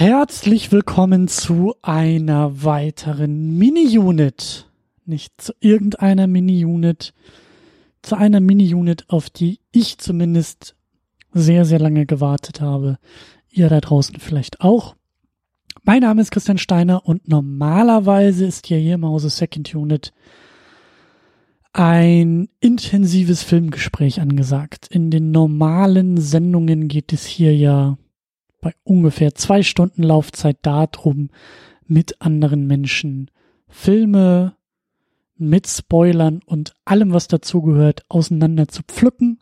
Herzlich willkommen zu einer weiteren Mini-Unit. Nicht zu irgendeiner Mini-Unit, zu einer Mini-Unit, auf die ich zumindest sehr, sehr lange gewartet habe. Ihr da draußen vielleicht auch. Mein Name ist Christian Steiner und normalerweise ist hier hier im Hause Second Unit ein intensives Filmgespräch angesagt. In den normalen Sendungen geht es hier ja bei ungefähr zwei Stunden Laufzeit darum, mit anderen Menschen Filme mit Spoilern und allem, was dazugehört, auseinander zu pflücken.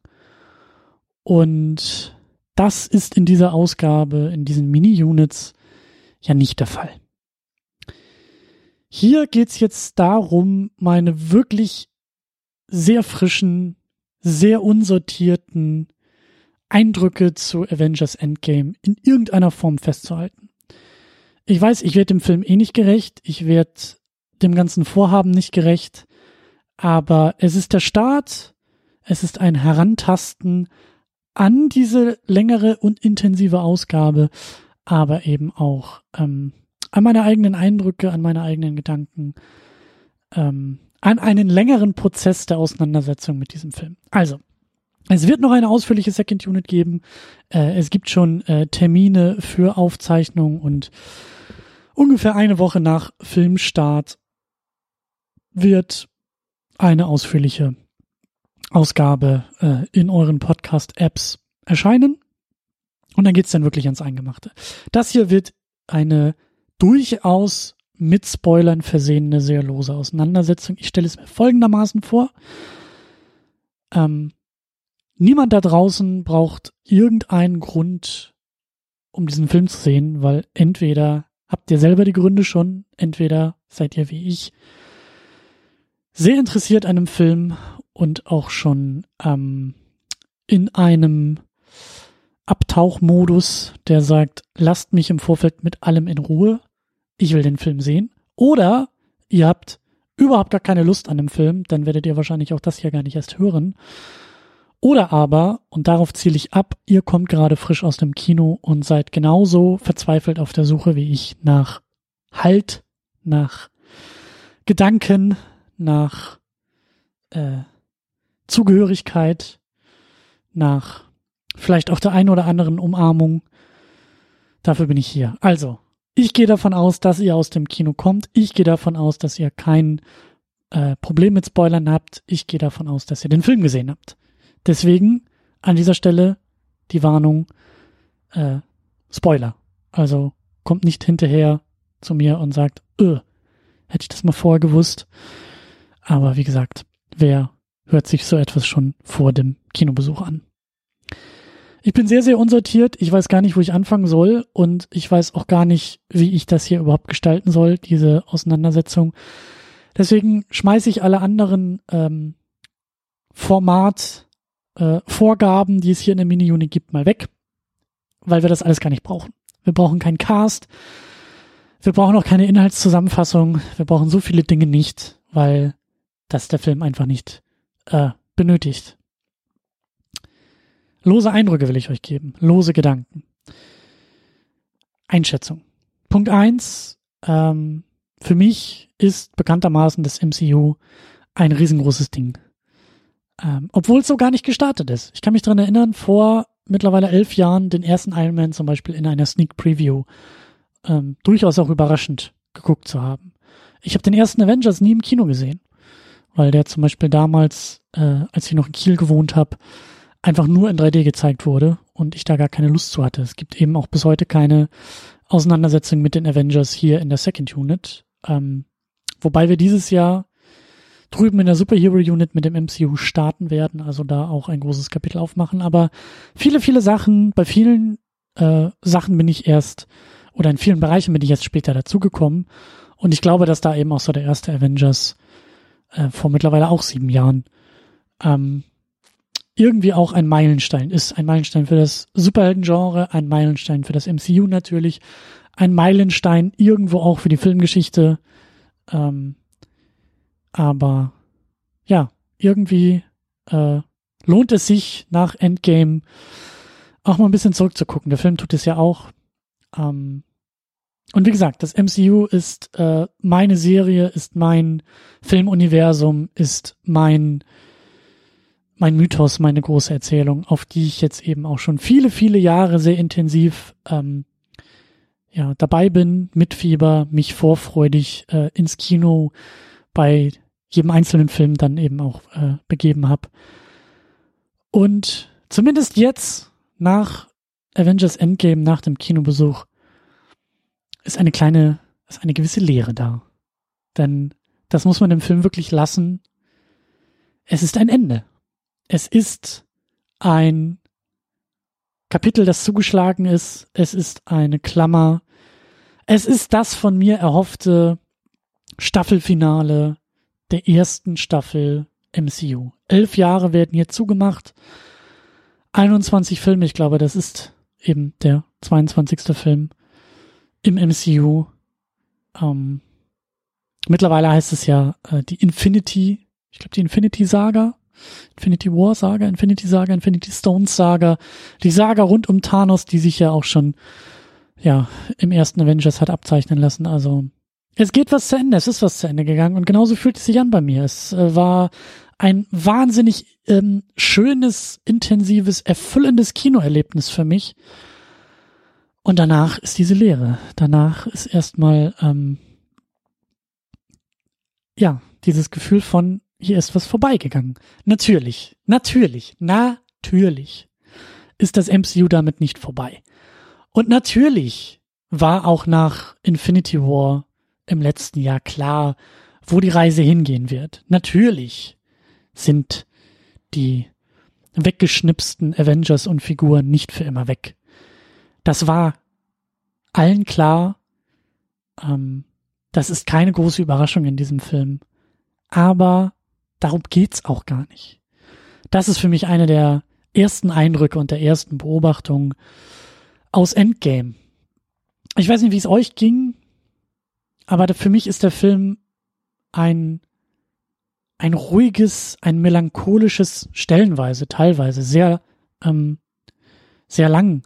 Und das ist in dieser Ausgabe, in diesen Mini-Units ja nicht der Fall. Hier geht's jetzt darum, meine wirklich sehr frischen, sehr unsortierten Eindrücke zu Avengers Endgame in irgendeiner Form festzuhalten. Ich weiß, ich werde dem Film eh nicht gerecht, ich werde dem ganzen Vorhaben nicht gerecht, aber es ist der Start, es ist ein Herantasten an diese längere und intensive Ausgabe, aber eben auch ähm, an meine eigenen Eindrücke, an meine eigenen Gedanken, ähm, an einen längeren Prozess der Auseinandersetzung mit diesem Film. Also, es wird noch eine ausführliche Second Unit geben. Äh, es gibt schon äh, Termine für Aufzeichnung und ungefähr eine Woche nach Filmstart wird eine ausführliche Ausgabe äh, in euren Podcast-Apps erscheinen. Und dann geht's dann wirklich ans Eingemachte. Das hier wird eine durchaus mit Spoilern versehene, sehr lose Auseinandersetzung. Ich stelle es mir folgendermaßen vor. Ähm, niemand da draußen braucht irgendeinen Grund, um diesen Film zu sehen, weil entweder habt ihr selber die Gründe schon, entweder seid ihr wie ich sehr interessiert an einem Film und auch schon ähm, in einem Abtauchmodus, der sagt, lasst mich im Vorfeld mit allem in Ruhe ich will den Film sehen. Oder ihr habt überhaupt gar keine Lust an dem Film, dann werdet ihr wahrscheinlich auch das hier gar nicht erst hören. Oder aber, und darauf ziele ich ab, ihr kommt gerade frisch aus dem Kino und seid genauso verzweifelt auf der Suche wie ich nach Halt, nach Gedanken, nach äh, Zugehörigkeit, nach vielleicht auch der einen oder anderen Umarmung. Dafür bin ich hier. Also, ich gehe davon aus, dass ihr aus dem Kino kommt. Ich gehe davon aus, dass ihr kein äh, Problem mit Spoilern habt. Ich gehe davon aus, dass ihr den Film gesehen habt. Deswegen an dieser Stelle die Warnung, äh, Spoiler. Also kommt nicht hinterher zu mir und sagt, öh, hätte ich das mal vorher gewusst. Aber wie gesagt, wer hört sich so etwas schon vor dem Kinobesuch an? Ich bin sehr, sehr unsortiert. Ich weiß gar nicht, wo ich anfangen soll. Und ich weiß auch gar nicht, wie ich das hier überhaupt gestalten soll, diese Auseinandersetzung. Deswegen schmeiße ich alle anderen ähm, Format, äh, Vorgaben, die es hier in der Mini-Unit gibt, mal weg. Weil wir das alles gar nicht brauchen. Wir brauchen keinen Cast. Wir brauchen auch keine Inhaltszusammenfassung. Wir brauchen so viele Dinge nicht, weil das der Film einfach nicht äh, benötigt. Lose Eindrücke will ich euch geben, lose Gedanken. Einschätzung. Punkt eins: ähm, für mich ist bekanntermaßen das MCU ein riesengroßes Ding. Ähm, obwohl es so gar nicht gestartet ist. Ich kann mich dran erinnern, vor mittlerweile elf Jahren den ersten Iron Man zum Beispiel in einer Sneak Preview ähm, durchaus auch überraschend geguckt zu haben. Ich habe den ersten Avengers nie im Kino gesehen, weil der zum Beispiel damals, äh, als ich noch in Kiel gewohnt habe, einfach nur in 3D gezeigt wurde und ich da gar keine Lust zu hatte. Es gibt eben auch bis heute keine Auseinandersetzung mit den Avengers hier in der Second Unit. Ähm, wobei wir dieses Jahr drüben in der Superhero Unit mit dem MCU starten werden, also da auch ein großes Kapitel aufmachen. Aber viele, viele Sachen, bei vielen äh, Sachen bin ich erst, oder in vielen Bereichen bin ich jetzt später dazugekommen. Und ich glaube, dass da eben auch so der erste Avengers äh, vor mittlerweile auch sieben Jahren ähm, irgendwie auch ein Meilenstein ist. Ein Meilenstein für das Superhelden-Genre, ein Meilenstein für das MCU natürlich, ein Meilenstein irgendwo auch für die Filmgeschichte. Ähm, aber ja, irgendwie äh, lohnt es sich nach Endgame auch mal ein bisschen zurückzugucken. Der Film tut es ja auch. Ähm, und wie gesagt, das MCU ist äh, meine Serie, ist mein Filmuniversum, ist mein mein Mythos, meine große Erzählung, auf die ich jetzt eben auch schon viele, viele Jahre sehr intensiv ähm, ja, dabei bin, mit Fieber, mich vorfreudig äh, ins Kino bei jedem einzelnen Film dann eben auch äh, begeben habe. Und zumindest jetzt, nach Avengers Endgame, nach dem Kinobesuch, ist eine kleine, ist eine gewisse Leere da. Denn das muss man dem Film wirklich lassen. Es ist ein Ende. Es ist ein Kapitel, das zugeschlagen ist. Es ist eine Klammer. Es ist das von mir erhoffte Staffelfinale der ersten Staffel MCU. Elf Jahre werden hier zugemacht. 21 Filme, ich glaube, das ist eben der 22. Film im MCU. Ähm, mittlerweile heißt es ja äh, die Infinity, ich glaube die Infinity Saga, Infinity War Saga, Infinity Saga, Infinity Stones Saga, die Saga rund um Thanos, die sich ja auch schon ja im ersten Avengers hat abzeichnen lassen. Also es geht was zu Ende, es ist was zu Ende gegangen und genauso fühlt es sich an bei mir. Es äh, war ein wahnsinnig ähm, schönes, intensives, erfüllendes Kinoerlebnis für mich. Und danach ist diese Leere. Danach ist erstmal, ähm, ja, dieses Gefühl von, hier ist was vorbeigegangen. Natürlich, natürlich, natürlich ist das MCU damit nicht vorbei. Und natürlich war auch nach Infinity War im letzten Jahr klar, wo die Reise hingehen wird. Natürlich sind die weggeschnipsten Avengers und Figuren nicht für immer weg. Das war allen klar. Ähm, das ist keine große Überraschung in diesem Film. Aber darum geht's auch gar nicht. Das ist für mich eine der ersten Eindrücke und der ersten Beobachtungen aus Endgame. Ich weiß nicht, wie es euch ging, aber für mich ist der Film ein ein ruhiges, ein melancholisches, stellenweise, teilweise sehr ähm, sehr lang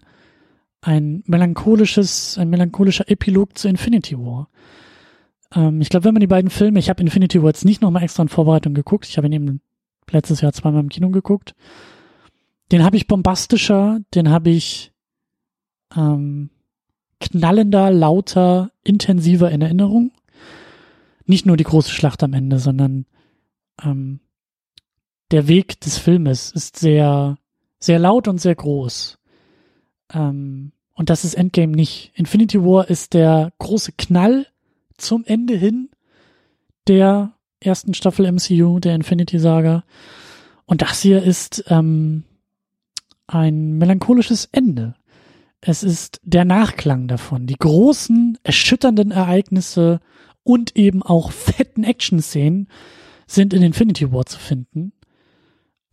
ein melancholisches, ein melancholischer Epilog zu Infinity War. Ähm, ich glaube, wenn man die beiden Filme, ich habe Infinity War jetzt nicht nochmal extra in Vorbereitung geguckt, ich habe ihn eben letztes Jahr zweimal im Kino geguckt. Den habe ich bombastischer, den habe ich ähm, knallender, lauter, intensiver in Erinnerung. Nicht nur die große Schlacht am Ende, sondern ähm, der Weg des Filmes ist sehr, sehr laut und sehr groß. Ähm, und das ist Endgame nicht. Infinity War ist der große Knall zum Ende hin der ersten Staffel MCU, der Infinity Saga. Und das hier ist ähm, ein melancholisches Ende. Es ist der Nachklang davon. Die großen, erschütternden Ereignisse und eben auch fetten Action-Szenen sind in Infinity War zu finden.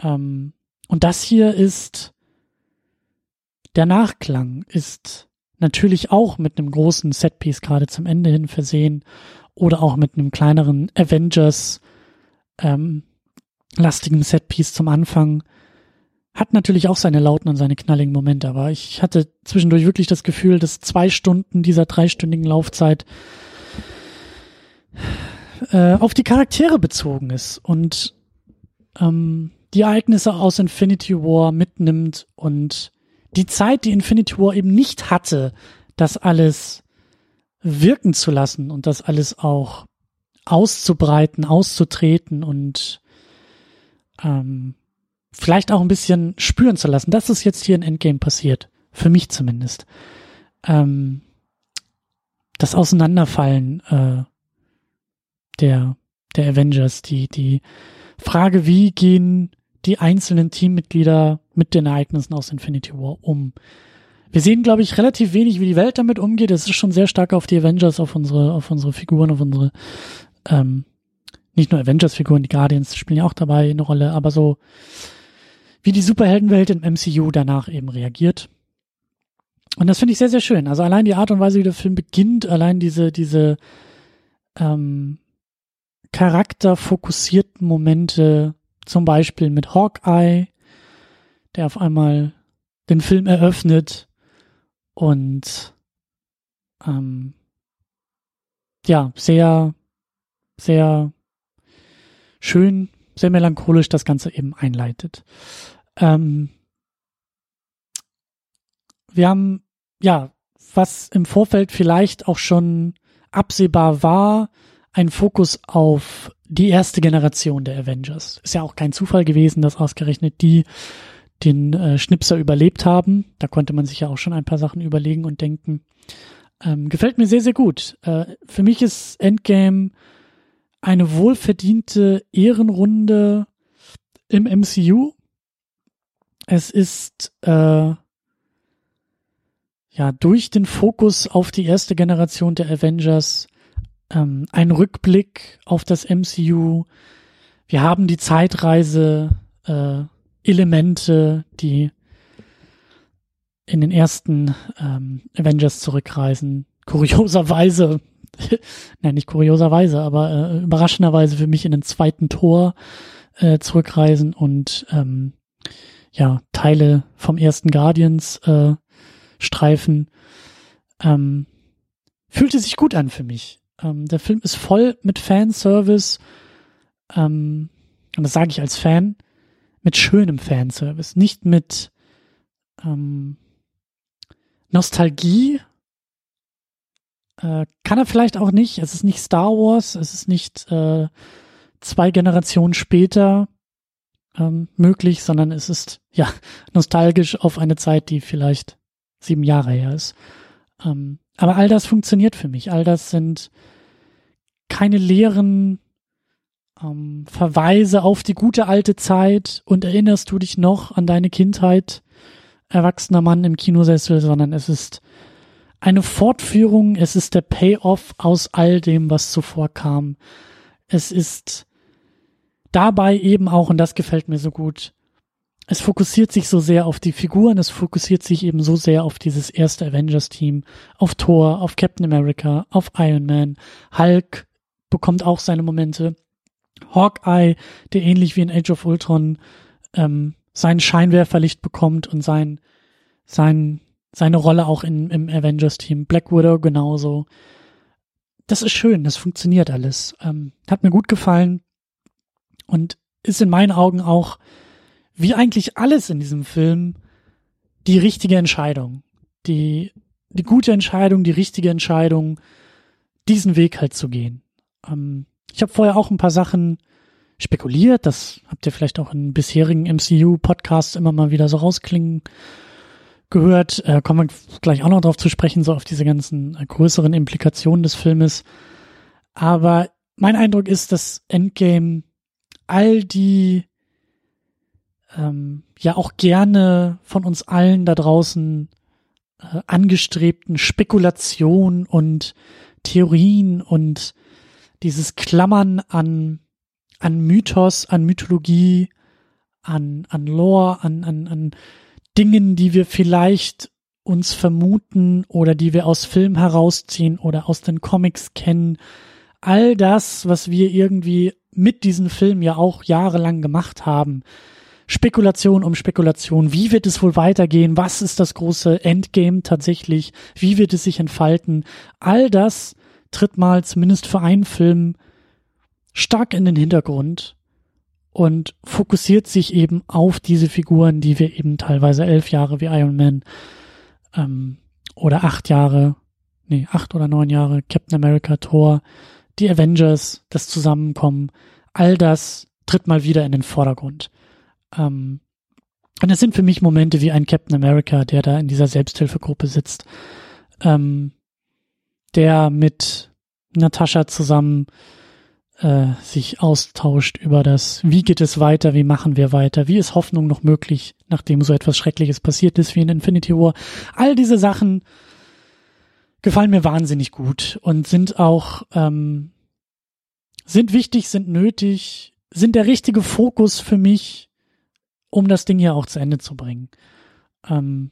Ähm, und das hier ist der Nachklang ist natürlich auch mit einem großen Setpiece gerade zum Ende hin versehen oder auch mit einem kleineren Avengers ähm, Setpiece zum Anfang. Hat natürlich auch seine lauten und seine knalligen Momente, aber ich hatte zwischendurch wirklich das Gefühl, dass zwei Stunden dieser dreistündigen Laufzeit äh, auf die Charaktere bezogen ist und ähm, die Ereignisse aus Infinity War mitnimmt und die Zeit, die Infinity War eben nicht hatte, das alles wirken zu lassen und das alles auch auszubreiten, auszutreten und ähm, vielleicht auch ein bisschen spüren zu lassen. Das ist jetzt hier in Endgame passiert. Für mich zumindest. Ähm, das Auseinanderfallen äh, der, der Avengers, die, die Frage, wie gehen die einzelnen Teammitglieder mit den Ereignissen aus Infinity War um. Wir sehen, glaube ich, relativ wenig, wie die Welt damit umgeht. Es ist schon sehr stark auf die Avengers, auf unsere, auf unsere Figuren, auf unsere, ähm, nicht nur Avengers-Figuren, die Guardians spielen ja auch dabei eine Rolle, aber so, wie die Superheldenwelt im MCU danach eben reagiert. Und das finde ich sehr, sehr schön. Also allein die Art und Weise, wie der Film beginnt, allein diese, diese ähm, charakterfokussierten Momente, zum Beispiel mit Hawkeye, der auf einmal den Film eröffnet und ähm, ja, sehr, sehr schön, sehr melancholisch das Ganze eben einleitet. Ähm, wir haben, ja, was im Vorfeld vielleicht auch schon absehbar war, ein Fokus auf die erste Generation der Avengers. Ist ja auch kein Zufall gewesen, dass ausgerechnet die den äh, Schnipser überlebt haben. Da konnte man sich ja auch schon ein paar Sachen überlegen und denken. Ähm, gefällt mir sehr, sehr gut. Äh, für mich ist Endgame eine wohlverdiente Ehrenrunde im MCU. Es ist äh, ja durch den Fokus auf die erste Generation der Avengers ähm, ein Rückblick auf das MCU. Wir haben die Zeitreise äh, Elemente, die in den ersten ähm, Avengers zurückreisen. Kurioserweise, nein, nicht kurioserweise, aber äh, überraschenderweise für mich in den zweiten Tor äh, zurückreisen und ähm, ja, Teile vom ersten Guardians äh, streifen. Ähm, fühlte sich gut an für mich. Ähm, der Film ist voll mit Fanservice. Ähm, und das sage ich als Fan, mit schönem Fanservice, nicht mit ähm, Nostalgie. Äh, kann er vielleicht auch nicht. Es ist nicht Star Wars, es ist nicht äh, zwei Generationen später ähm, möglich, sondern es ist ja nostalgisch auf eine Zeit, die vielleicht sieben Jahre her ist. Ähm, aber all das funktioniert für mich. All das sind keine leeren ähm, Verweise auf die gute alte Zeit und erinnerst du dich noch an deine Kindheit, erwachsener Mann im Kinosessel, sondern es ist eine Fortführung, es ist der Payoff aus all dem, was zuvor kam. Es ist dabei eben auch, und das gefällt mir so gut, es fokussiert sich so sehr auf die Figuren, es fokussiert sich eben so sehr auf dieses erste Avengers-Team, auf Thor, auf Captain America, auf Iron Man, Hulk bekommt auch seine Momente. Hawkeye, der ähnlich wie in Age of Ultron ähm, sein Scheinwerferlicht bekommt und sein, sein, seine Rolle auch in, im Avengers-Team. Black Widow genauso. Das ist schön, das funktioniert alles. Ähm, hat mir gut gefallen und ist in meinen Augen auch, wie eigentlich alles in diesem Film, die richtige Entscheidung. Die, die gute Entscheidung, die richtige Entscheidung, diesen Weg halt zu gehen. Ähm, ich habe vorher auch ein paar Sachen spekuliert, das habt ihr vielleicht auch in bisherigen MCU-Podcasts immer mal wieder so rausklingen gehört. Äh, kommen wir gleich auch noch drauf zu sprechen, so auf diese ganzen äh, größeren Implikationen des Filmes. Aber mein Eindruck ist, dass Endgame all die ähm, ja auch gerne von uns allen da draußen äh, angestrebten Spekulationen und Theorien und dieses Klammern an, an Mythos, an Mythologie, an, an Lore, an, an, an Dingen, die wir vielleicht uns vermuten oder die wir aus Film herausziehen oder aus den Comics kennen. All das, was wir irgendwie mit diesem Film ja auch jahrelang gemacht haben. Spekulation um Spekulation. Wie wird es wohl weitergehen? Was ist das große Endgame tatsächlich? Wie wird es sich entfalten? All das tritt mal zumindest für einen Film stark in den Hintergrund und fokussiert sich eben auf diese Figuren, die wir eben teilweise elf Jahre wie Iron Man ähm, oder acht Jahre, nee, acht oder neun Jahre Captain America, Thor, die Avengers, das Zusammenkommen, all das tritt mal wieder in den Vordergrund. Ähm, und es sind für mich Momente wie ein Captain America, der da in dieser Selbsthilfegruppe sitzt, ähm, der mit Natascha zusammen äh, sich austauscht über das, wie geht es weiter, wie machen wir weiter, wie ist Hoffnung noch möglich, nachdem so etwas Schreckliches passiert ist wie in Infinity War. All diese Sachen gefallen mir wahnsinnig gut und sind auch ähm, sind wichtig, sind nötig, sind der richtige Fokus für mich, um das Ding hier auch zu Ende zu bringen. Ähm,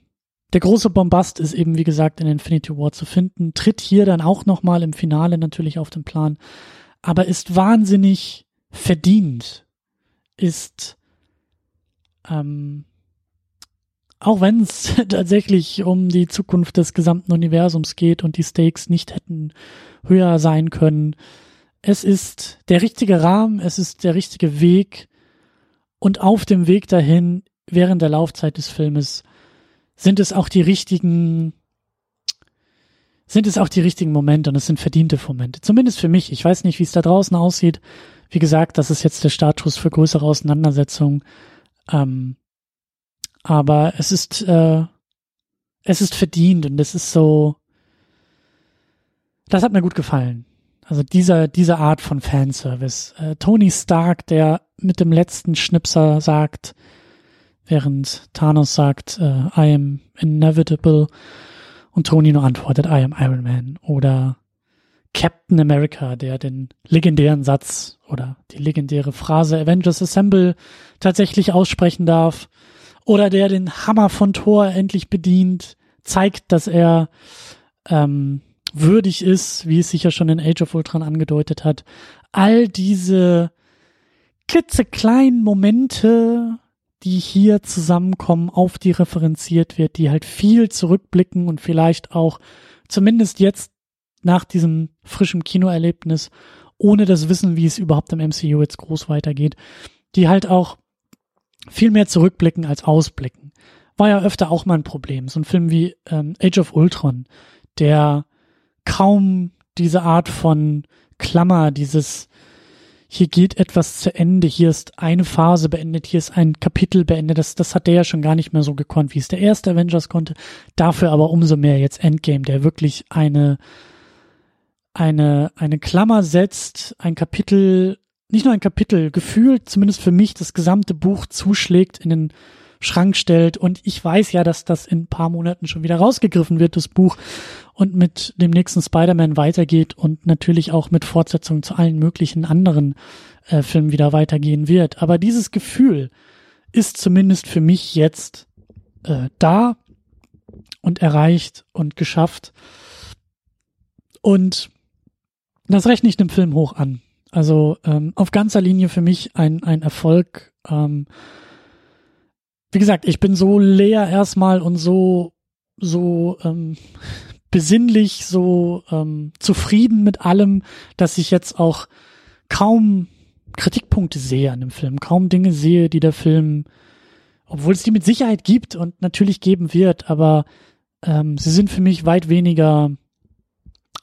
der große Bombast ist eben, wie gesagt, in Infinity War zu finden, tritt hier dann auch nochmal im Finale natürlich auf den Plan, aber ist wahnsinnig verdient, ist ähm, auch wenn es tatsächlich um die Zukunft des gesamten Universums geht und die Stakes nicht hätten höher sein können. Es ist der richtige Rahmen, es ist der richtige Weg und auf dem Weg dahin, während der Laufzeit des Filmes, sind es auch die richtigen, sind es auch die richtigen Momente und es sind verdiente Momente. Zumindest für mich. Ich weiß nicht, wie es da draußen aussieht. Wie gesagt, das ist jetzt der Status für größere Auseinandersetzungen. Ähm, aber es ist, äh, es ist verdient und es ist so, das hat mir gut gefallen. Also dieser, diese Art von Fanservice. Äh, Tony Stark, der mit dem letzten Schnipser sagt, während Thanos sagt, äh, I am inevitable und Tony nur antwortet, I am Iron Man. Oder Captain America, der den legendären Satz oder die legendäre Phrase Avengers Assemble tatsächlich aussprechen darf oder der den Hammer von Thor endlich bedient, zeigt, dass er ähm, würdig ist, wie es sich ja schon in Age of Ultron angedeutet hat. All diese klitzekleinen Momente, die hier zusammenkommen, auf die referenziert wird, die halt viel zurückblicken und vielleicht auch zumindest jetzt nach diesem frischen Kinoerlebnis, ohne das Wissen, wie es überhaupt im MCU jetzt groß weitergeht, die halt auch viel mehr zurückblicken als ausblicken. War ja öfter auch mal ein Problem. So ein Film wie ähm, Age of Ultron, der kaum diese Art von Klammer, dieses hier geht etwas zu Ende, hier ist eine Phase beendet, hier ist ein Kapitel beendet, das, das hat der ja schon gar nicht mehr so gekonnt, wie es der erste Avengers konnte. Dafür aber umso mehr jetzt Endgame, der wirklich eine, eine, eine Klammer setzt, ein Kapitel nicht nur ein Kapitel, gefühlt zumindest für mich das gesamte Buch zuschlägt, in den Schrank stellt. Und ich weiß ja, dass das in ein paar Monaten schon wieder rausgegriffen wird, das Buch, und mit dem nächsten Spider-Man weitergeht und natürlich auch mit Fortsetzungen zu allen möglichen anderen äh, Filmen wieder weitergehen wird. Aber dieses Gefühl ist zumindest für mich jetzt äh, da und erreicht und geschafft. Und das rechne ich dem Film hoch an. Also ähm, auf ganzer Linie für mich ein, ein Erfolg. Ähm, wie gesagt, ich bin so leer erstmal und so, so ähm, besinnlich, so ähm, zufrieden mit allem, dass ich jetzt auch kaum Kritikpunkte sehe an dem Film, kaum Dinge sehe, die der Film, obwohl es die mit Sicherheit gibt und natürlich geben wird, aber ähm, sie sind für mich weit weniger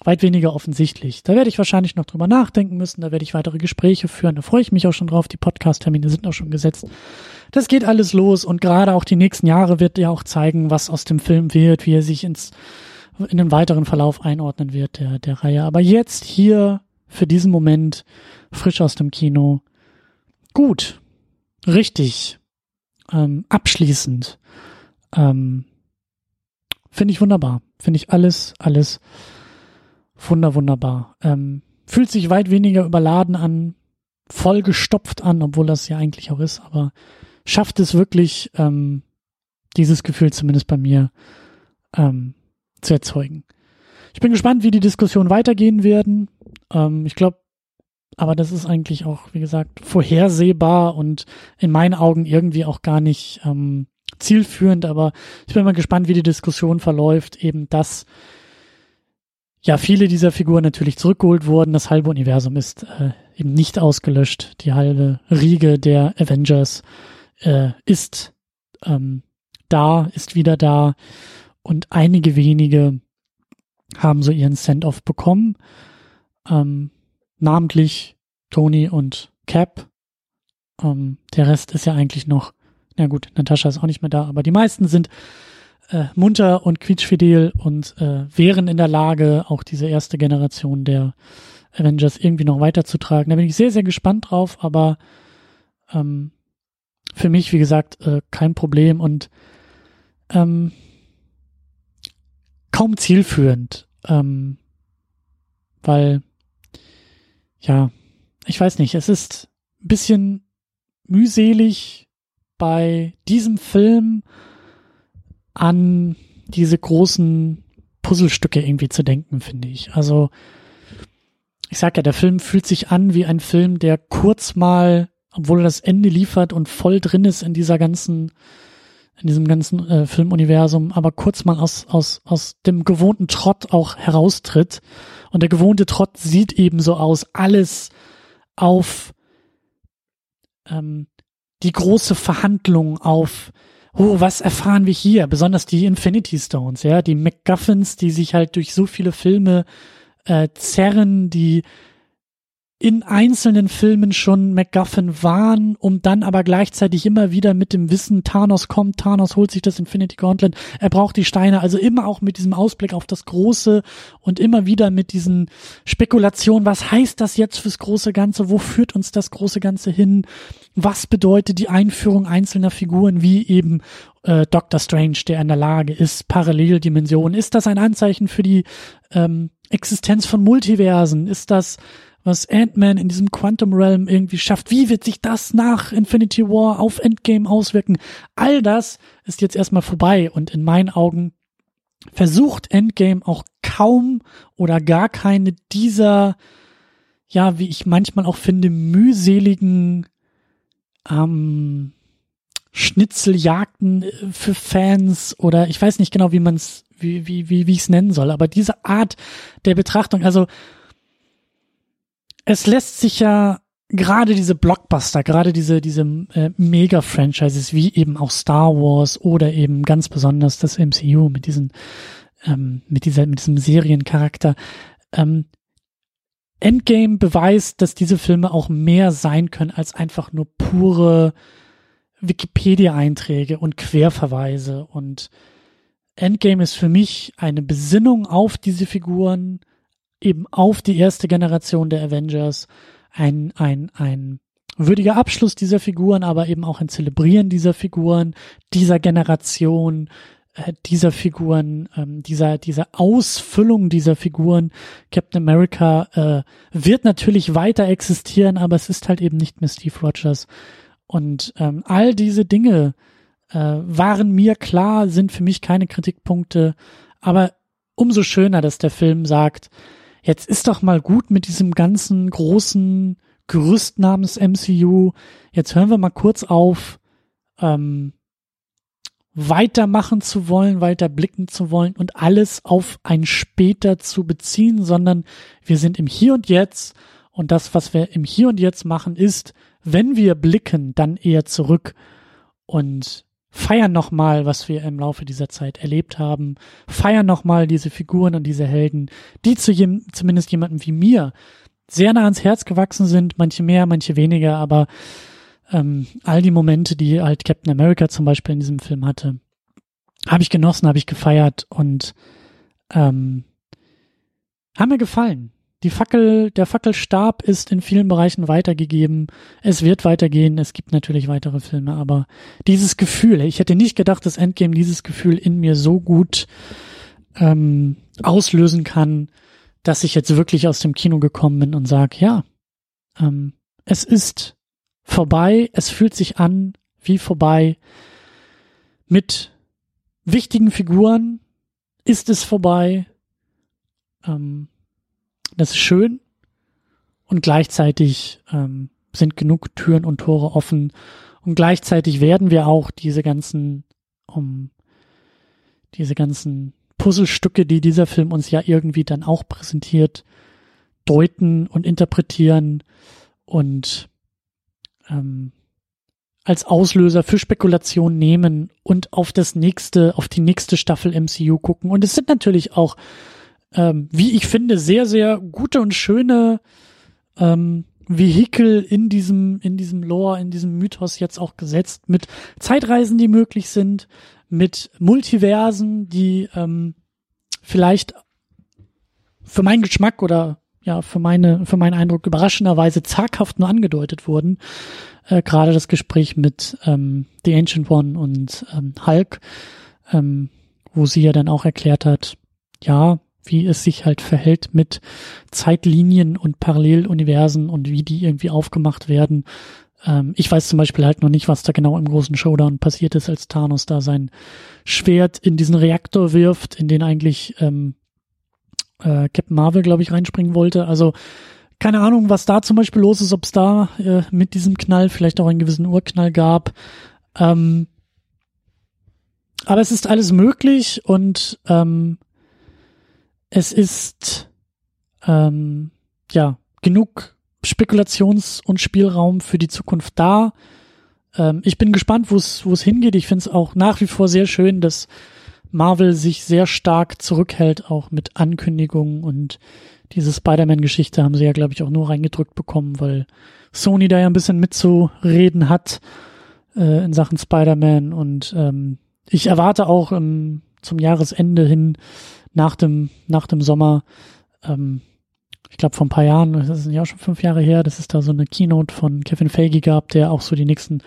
weit weniger offensichtlich. Da werde ich wahrscheinlich noch drüber nachdenken müssen, da werde ich weitere Gespräche führen, da freue ich mich auch schon drauf, die Podcast-Termine sind auch schon gesetzt. Das geht alles los und gerade auch die nächsten Jahre wird ja auch zeigen, was aus dem Film wird, wie er sich ins, in den weiteren Verlauf einordnen wird der, der Reihe. Aber jetzt hier für diesen Moment frisch aus dem Kino. Gut. Richtig. Ähm, abschließend. Ähm, Finde ich wunderbar. Finde ich alles, alles Wunder, wunderbar. Ähm, fühlt sich weit weniger überladen an, voll gestopft an, obwohl das ja eigentlich auch ist, aber schafft es wirklich, ähm, dieses Gefühl zumindest bei mir ähm, zu erzeugen. Ich bin gespannt, wie die Diskussionen weitergehen werden. Ähm, ich glaube, aber das ist eigentlich auch, wie gesagt, vorhersehbar und in meinen Augen irgendwie auch gar nicht ähm, zielführend. Aber ich bin mal gespannt, wie die Diskussion verläuft. Eben, dass ja viele dieser Figuren natürlich zurückgeholt wurden. Das halbe Universum ist äh, eben nicht ausgelöscht. Die halbe Riege der Avengers äh, ist ähm, da, ist wieder da und einige wenige haben so ihren Send-off bekommen. Ähm, namentlich Tony und Cap. Ähm, der Rest ist ja eigentlich noch, na gut, Natascha ist auch nicht mehr da, aber die meisten sind äh, munter und quietschfidel und äh, wären in der Lage, auch diese erste Generation der Avengers irgendwie noch weiterzutragen. Da bin ich sehr, sehr gespannt drauf, aber ähm, für mich, wie gesagt, äh, kein Problem und ähm, kaum zielführend, ähm, weil, ja, ich weiß nicht, es ist ein bisschen mühselig bei diesem Film an diese großen Puzzlestücke irgendwie zu denken, finde ich. Also, ich sag ja, der Film fühlt sich an wie ein Film, der kurz mal, obwohl er das Ende liefert und voll drin ist in dieser ganzen in diesem ganzen äh, Filmuniversum, aber kurz mal aus, aus, aus dem gewohnten Trott auch heraustritt. Und der gewohnte Trott sieht eben so aus, alles auf ähm, die große Verhandlung, auf oh, was erfahren wir hier? Besonders die Infinity Stones, ja, die MacGuffins, die sich halt durch so viele Filme äh, zerren, die in einzelnen Filmen schon MacGuffin waren, um dann aber gleichzeitig immer wieder mit dem Wissen, Thanos kommt, Thanos holt sich das Infinity Gauntlet, er braucht die Steine, also immer auch mit diesem Ausblick auf das Große und immer wieder mit diesen Spekulationen, was heißt das jetzt fürs große Ganze, wo führt uns das große Ganze hin, was bedeutet die Einführung einzelner Figuren, wie eben äh, Doctor Strange, der in der Lage ist, Paralleldimensionen, ist das ein Anzeichen für die ähm, Existenz von Multiversen, ist das was Ant-Man in diesem Quantum Realm irgendwie schafft. Wie wird sich das nach Infinity War auf Endgame auswirken? All das ist jetzt erstmal vorbei und in meinen Augen versucht Endgame auch kaum oder gar keine dieser, ja, wie ich manchmal auch finde, mühseligen ähm, Schnitzeljagden für Fans oder ich weiß nicht genau, wie man es, wie, wie, wie, wie ich es nennen soll, aber diese Art der Betrachtung, also es lässt sich ja gerade diese Blockbuster, gerade diese, diese äh, Mega-Franchises wie eben auch Star Wars oder eben ganz besonders das MCU mit diesen, ähm, mit dieser, mit diesem Seriencharakter, ähm, Endgame beweist, dass diese Filme auch mehr sein können als einfach nur pure Wikipedia-Einträge und Querverweise. Und Endgame ist für mich eine Besinnung auf diese Figuren, eben auf die erste Generation der Avengers ein, ein, ein würdiger Abschluss dieser Figuren, aber eben auch ein Zelebrieren dieser Figuren, dieser Generation, äh, dieser Figuren, ähm, dieser, dieser Ausfüllung dieser Figuren. Captain America äh, wird natürlich weiter existieren, aber es ist halt eben nicht mehr Steve Rogers. Und ähm, all diese Dinge äh, waren mir klar, sind für mich keine Kritikpunkte, aber umso schöner, dass der Film sagt, jetzt ist doch mal gut mit diesem ganzen großen Gerüst namens MCU. Jetzt hören wir mal kurz auf, ähm, weitermachen zu wollen, weiter blicken zu wollen und alles auf ein später zu beziehen, sondern wir sind im Hier und Jetzt und das, was wir im Hier und Jetzt machen, ist, wenn wir blicken, dann eher zurück und feiern nochmal, was wir im Laufe dieser Zeit erlebt haben, feiern nochmal diese Figuren und diese Helden, die zu jem, zumindest jemandem wie mir sehr nah ans Herz gewachsen sind, manche mehr, manche weniger, aber ähm, all die Momente, die halt Captain America zum Beispiel in diesem Film hatte, habe ich genossen, habe ich gefeiert und ähm, haben mir gefallen. Die Fackel, der Fackelstab ist in vielen Bereichen weitergegeben. Es wird weitergehen. Es gibt natürlich weitere Filme, aber dieses Gefühl, ich hätte nicht gedacht, dass Endgame dieses Gefühl in mir so gut ähm, auslösen kann, dass ich jetzt wirklich aus dem Kino gekommen bin und sage, ja, ähm, es ist vorbei. Es fühlt sich an wie vorbei. Mit wichtigen Figuren ist es vorbei. Ähm, das ist schön und gleichzeitig ähm, sind genug Türen und Tore offen und gleichzeitig werden wir auch diese ganzen um diese ganzen Puzzlestücke, die dieser Film uns ja irgendwie dann auch präsentiert, deuten und interpretieren und ähm, als Auslöser für Spekulation nehmen und auf das nächste, auf die nächste Staffel MCU gucken. Und es sind natürlich auch ähm, wie ich finde, sehr, sehr gute und schöne ähm, Vehikel in diesem, in diesem Lore, in diesem Mythos jetzt auch gesetzt, mit Zeitreisen, die möglich sind, mit Multiversen, die ähm, vielleicht für meinen Geschmack oder ja, für meine, für meinen Eindruck überraschenderweise zaghaft nur angedeutet wurden. Äh, Gerade das Gespräch mit ähm, The Ancient One und ähm, Hulk, ähm, wo sie ja dann auch erklärt hat, ja, wie es sich halt verhält mit Zeitlinien und Paralleluniversen und wie die irgendwie aufgemacht werden. Ähm, ich weiß zum Beispiel halt noch nicht, was da genau im großen Showdown passiert ist, als Thanos da sein Schwert in diesen Reaktor wirft, in den eigentlich ähm, äh, Captain Marvel, glaube ich, reinspringen wollte. Also keine Ahnung, was da zum Beispiel los ist, ob es da äh, mit diesem Knall vielleicht auch einen gewissen Urknall gab. Ähm, aber es ist alles möglich und ähm, es ist ähm, ja genug Spekulations- und Spielraum für die Zukunft da. Ähm, ich bin gespannt, wo es wo es hingeht. Ich finde es auch nach wie vor sehr schön, dass Marvel sich sehr stark zurückhält, auch mit Ankündigungen und diese Spider-Man-Geschichte haben sie ja, glaube ich, auch nur reingedrückt bekommen, weil Sony da ja ein bisschen mitzureden hat äh, in Sachen Spider-Man und ähm, ich erwarte auch ähm, zum Jahresende hin nach dem nach dem Sommer ähm, ich glaube vor ein paar Jahren, das ist ja auch schon fünf Jahre her, das ist da so eine Keynote von Kevin Feige gab, der auch so die nächsten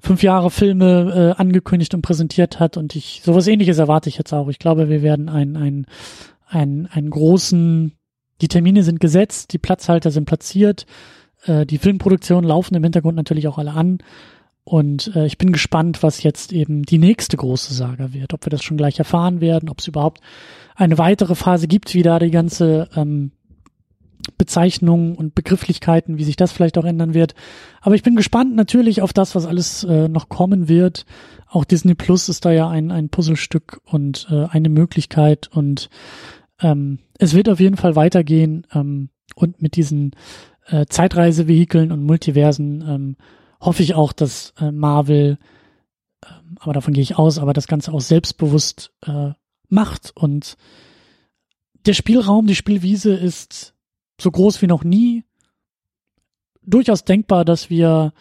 fünf Jahre Filme äh, angekündigt und präsentiert hat. Und ich sowas ähnliches erwarte ich jetzt auch. Ich glaube, wir werden einen einen einen, einen großen die Termine sind gesetzt, die Platzhalter sind platziert, äh, die Filmproduktionen laufen im Hintergrund natürlich auch alle an. Und äh, ich bin gespannt, was jetzt eben die nächste große Saga wird, ob wir das schon gleich erfahren werden, ob es überhaupt eine weitere Phase gibt, wie da die ganze ähm, Bezeichnungen und Begrifflichkeiten, wie sich das vielleicht auch ändern wird. Aber ich bin gespannt natürlich auf das, was alles äh, noch kommen wird. Auch Disney Plus ist da ja ein, ein Puzzlestück und äh, eine Möglichkeit und ähm, es wird auf jeden Fall weitergehen ähm, und mit diesen äh, Zeitreisevehikeln und Multiversen ähm, hoffe ich auch, dass äh, Marvel, äh, aber davon gehe ich aus, aber das Ganze auch selbstbewusst äh, macht und der Spielraum, die Spielwiese ist so groß wie noch nie. Durchaus denkbar, dass wir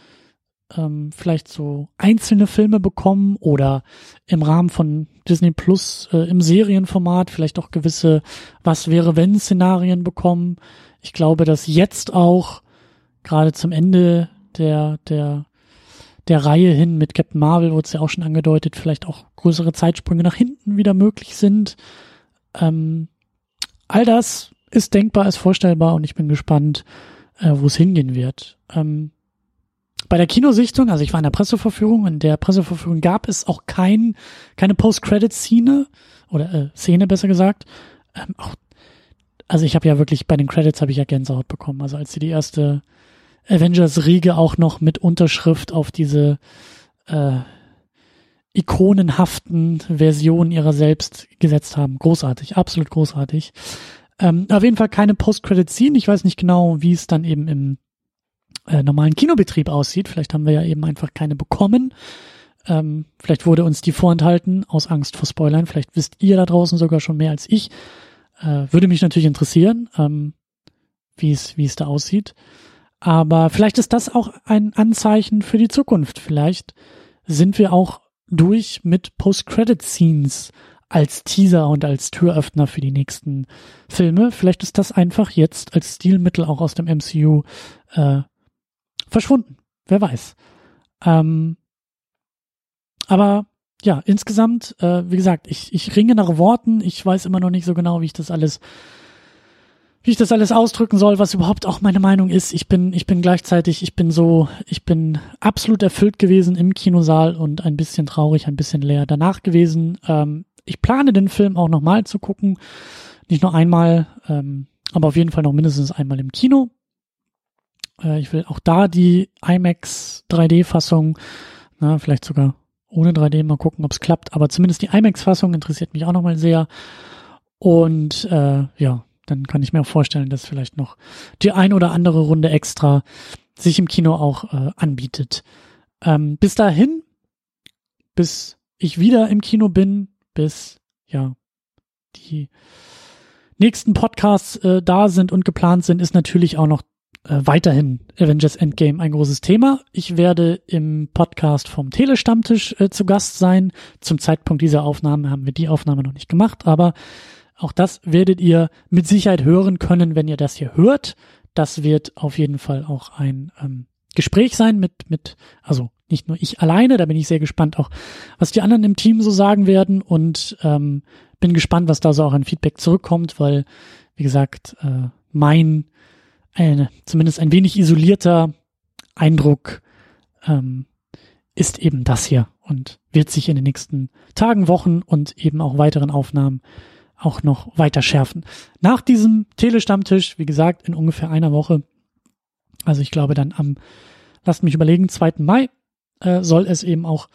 ähm, vielleicht so einzelne Filme bekommen oder im Rahmen von Disney Plus äh, im Serienformat vielleicht auch gewisse Was wäre wenn Szenarien bekommen. Ich glaube, dass jetzt auch gerade zum Ende der der der Reihe hin mit Captain Marvel wurde es ja auch schon angedeutet, vielleicht auch größere Zeitsprünge nach hinten wieder möglich sind. Ähm, all das ist denkbar, ist vorstellbar und ich bin gespannt, äh, wo es hingehen wird. Ähm, bei der Kinosichtung, also ich war in der Presseverführung, in der Presseverführung gab es auch kein, keine Post-Credit-Szene oder äh, Szene besser gesagt. Ähm, auch, also ich habe ja wirklich bei den Credits habe ich ja Gänsehaut bekommen. Also als sie die erste Avengers-Riege auch noch mit Unterschrift auf diese äh, ikonenhaften Version ihrer selbst gesetzt haben. Großartig, absolut großartig. Ähm, auf jeden Fall keine Post-Credit-Scene. Ich weiß nicht genau, wie es dann eben im äh, normalen Kinobetrieb aussieht. Vielleicht haben wir ja eben einfach keine bekommen. Ähm, vielleicht wurde uns die vorenthalten aus Angst vor Spoilern. Vielleicht wisst ihr da draußen sogar schon mehr als ich. Äh, würde mich natürlich interessieren, ähm, wie es wie es da aussieht. Aber vielleicht ist das auch ein Anzeichen für die Zukunft. Vielleicht sind wir auch durch mit Post-Credit-Scenes als Teaser und als Türöffner für die nächsten Filme. Vielleicht ist das einfach jetzt als Stilmittel auch aus dem MCU äh, verschwunden. Wer weiß. Ähm, aber ja, insgesamt, äh, wie gesagt, ich, ich ringe nach Worten. Ich weiß immer noch nicht so genau, wie ich das alles, wie ich das alles ausdrücken soll, was überhaupt auch meine Meinung ist. Ich bin, ich bin gleichzeitig, ich bin so, ich bin absolut erfüllt gewesen im Kinosaal und ein bisschen traurig, ein bisschen leer danach gewesen. Ähm, ich plane den Film auch nochmal zu gucken. Nicht nur einmal, ähm, aber auf jeden Fall noch mindestens einmal im Kino. Äh, ich will auch da die IMAX 3D-Fassung, na, vielleicht sogar ohne 3D mal gucken, ob es klappt. Aber zumindest die IMAX-Fassung interessiert mich auch nochmal sehr. Und äh, ja, dann kann ich mir auch vorstellen, dass vielleicht noch die ein oder andere Runde extra sich im Kino auch äh, anbietet. Ähm, bis dahin, bis ich wieder im Kino bin, bis ja die nächsten Podcasts äh, da sind und geplant sind, ist natürlich auch noch äh, weiterhin Avengers Endgame ein großes Thema. Ich werde im Podcast vom Telestammtisch äh, zu Gast sein. Zum Zeitpunkt dieser Aufnahme haben wir die Aufnahme noch nicht gemacht, aber auch das werdet ihr mit Sicherheit hören können, wenn ihr das hier hört. Das wird auf jeden Fall auch ein ähm, Gespräch sein mit, mit, also nicht nur ich alleine, da bin ich sehr gespannt auch, was die anderen im Team so sagen werden und ähm, bin gespannt, was da so auch an Feedback zurückkommt, weil, wie gesagt, äh, mein ein, zumindest ein wenig isolierter Eindruck ähm, ist eben das hier und wird sich in den nächsten Tagen, Wochen und eben auch weiteren Aufnahmen auch noch weiter schärfen. Nach diesem Telestammtisch, wie gesagt, in ungefähr einer Woche, also ich glaube dann am, lasst mich überlegen, 2. Mai, äh, soll es eben auch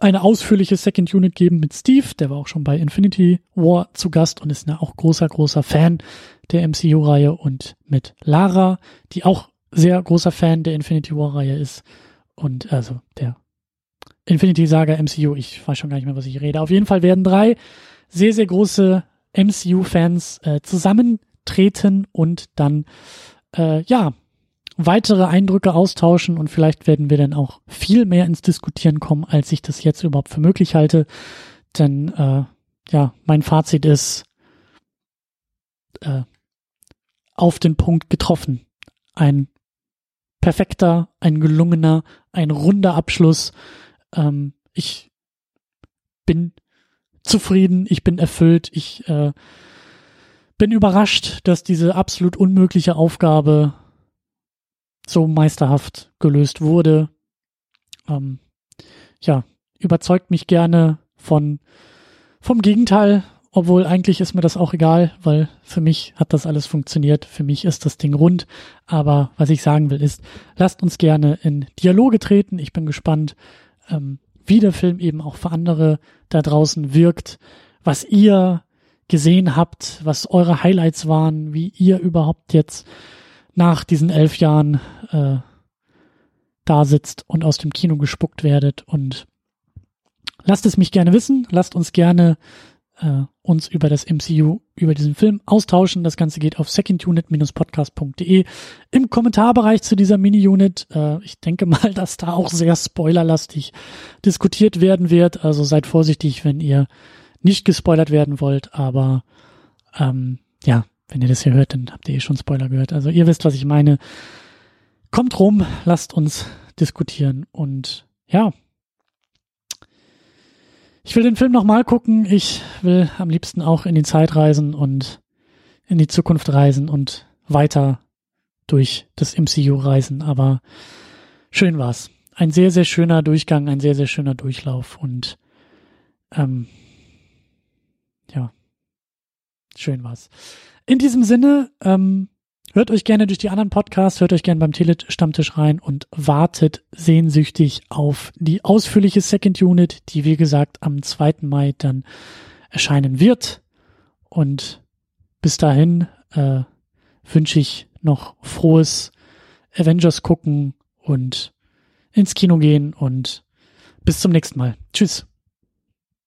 eine ausführliche Second Unit geben mit Steve, der war auch schon bei Infinity War zu Gast und ist ja auch großer, großer Fan der MCU-Reihe und mit Lara, die auch sehr großer Fan der Infinity War-Reihe ist und also der Infinity Saga MCU, ich weiß schon gar nicht mehr, was ich rede. Auf jeden Fall werden drei sehr, sehr große MCU-Fans äh, zusammentreten und dann äh, ja weitere Eindrücke austauschen und vielleicht werden wir dann auch viel mehr ins Diskutieren kommen, als ich das jetzt überhaupt für möglich halte. Denn äh, ja, mein Fazit ist äh, auf den Punkt getroffen. Ein perfekter, ein gelungener, ein runder Abschluss. Ähm, ich bin zufrieden, ich bin erfüllt, ich äh, bin überrascht, dass diese absolut unmögliche Aufgabe so meisterhaft gelöst wurde. Ähm, ja, überzeugt mich gerne von vom Gegenteil, obwohl eigentlich ist mir das auch egal, weil für mich hat das alles funktioniert, für mich ist das Ding rund. Aber was ich sagen will ist, lasst uns gerne in Dialoge treten. Ich bin gespannt, ähm, wie der Film eben auch für andere da draußen wirkt, was ihr gesehen habt, was eure Highlights waren, wie ihr überhaupt jetzt nach diesen elf Jahren äh, da sitzt und aus dem Kino gespuckt werdet. Und lasst es mich gerne wissen. Lasst uns gerne äh, uns über das MCU, über diesen Film austauschen. Das Ganze geht auf secondunit-podcast.de. Im Kommentarbereich zu dieser Mini-Unit, äh, ich denke mal, dass da auch sehr spoilerlastig diskutiert werden wird. Also seid vorsichtig, wenn ihr nicht gespoilert werden wollt. Aber ähm, ja, wenn ihr das hier hört, dann habt ihr eh schon Spoiler gehört. Also ihr wisst, was ich meine. Kommt rum, lasst uns diskutieren und ja. Ich will den Film nochmal gucken. Ich will am liebsten auch in die Zeit reisen und in die Zukunft reisen und weiter durch das MCU reisen. Aber schön war's. Ein sehr, sehr schöner Durchgang, ein sehr, sehr schöner Durchlauf und ähm, ja, schön war's. In diesem Sinne, ähm, hört euch gerne durch die anderen Podcasts, hört euch gerne beim Telet-Stammtisch rein und wartet sehnsüchtig auf die ausführliche Second Unit, die wie gesagt am 2. Mai dann erscheinen wird. Und bis dahin äh, wünsche ich noch frohes Avengers gucken und ins Kino gehen und bis zum nächsten Mal. Tschüss.